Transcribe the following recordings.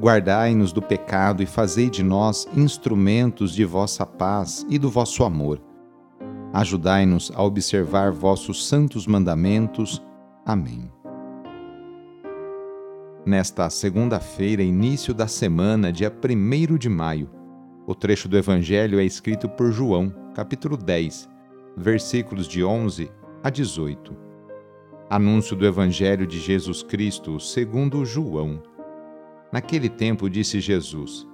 Guardai-nos do pecado e fazei de nós instrumentos de vossa paz e do vosso amor. Ajudai-nos a observar vossos santos mandamentos. Amém. Nesta segunda-feira, início da semana, dia 1 de maio, o trecho do Evangelho é escrito por João, capítulo 10, versículos de 11 a 18. Anúncio do Evangelho de Jesus Cristo segundo João. Naquele tempo disse Jesus: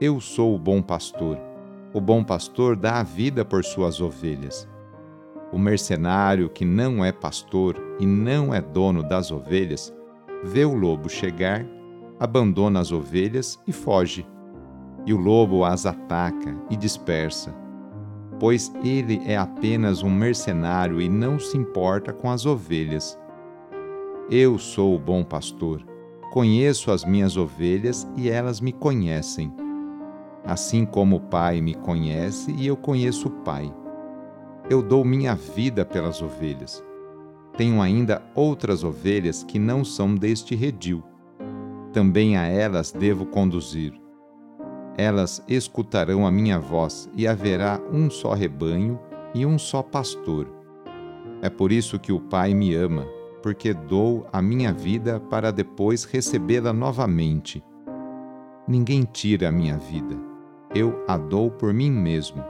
Eu sou o bom pastor. O bom pastor dá a vida por suas ovelhas. O mercenário que não é pastor e não é dono das ovelhas, vê o lobo chegar, abandona as ovelhas e foge. E o lobo as ataca e dispersa, pois ele é apenas um mercenário e não se importa com as ovelhas. Eu sou o bom pastor Conheço as minhas ovelhas e elas me conhecem. Assim como o Pai me conhece e eu conheço o Pai. Eu dou minha vida pelas ovelhas. Tenho ainda outras ovelhas que não são deste redil. Também a elas devo conduzir. Elas escutarão a minha voz e haverá um só rebanho e um só pastor. É por isso que o Pai me ama porque dou a minha vida para depois recebê-la novamente. Ninguém tira a minha vida, eu a dou por mim mesmo.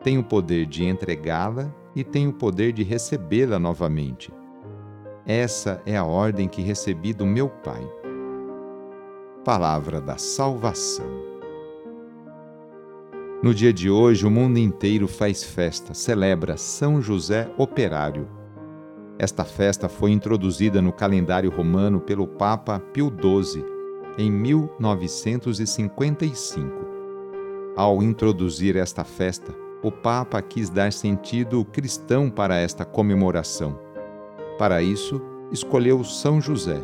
Tenho o poder de entregá-la e tenho o poder de recebê-la novamente. Essa é a ordem que recebi do meu Pai. Palavra da Salvação. No dia de hoje, o mundo inteiro faz festa, celebra São José Operário esta festa foi introduzida no calendário romano pelo Papa Pio XII em 1955. Ao introduzir esta festa, o Papa quis dar sentido cristão para esta comemoração. Para isso, escolheu São José,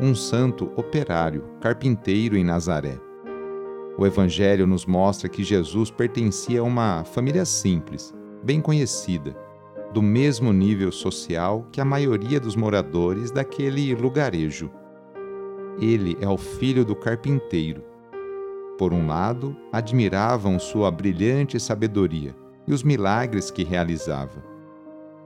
um santo operário, carpinteiro em Nazaré. O Evangelho nos mostra que Jesus pertencia a uma família simples, bem conhecida do mesmo nível social que a maioria dos moradores daquele lugarejo. Ele é o filho do carpinteiro. Por um lado, admiravam sua brilhante sabedoria e os milagres que realizava.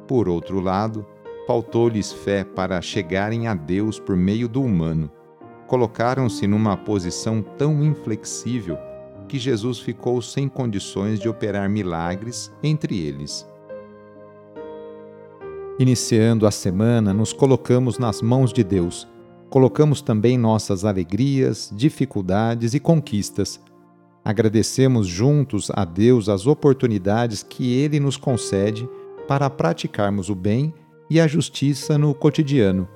Por outro lado, faltou-lhes fé para chegarem a Deus por meio do humano. Colocaram-se numa posição tão inflexível que Jesus ficou sem condições de operar milagres entre eles. Iniciando a semana, nos colocamos nas mãos de Deus. Colocamos também nossas alegrias, dificuldades e conquistas. Agradecemos juntos a Deus as oportunidades que Ele nos concede para praticarmos o bem e a justiça no cotidiano.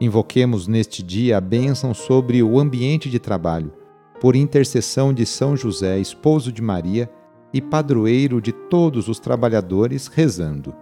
Invoquemos neste dia a bênção sobre o ambiente de trabalho, por intercessão de São José, esposo de Maria e padroeiro de todos os trabalhadores, rezando.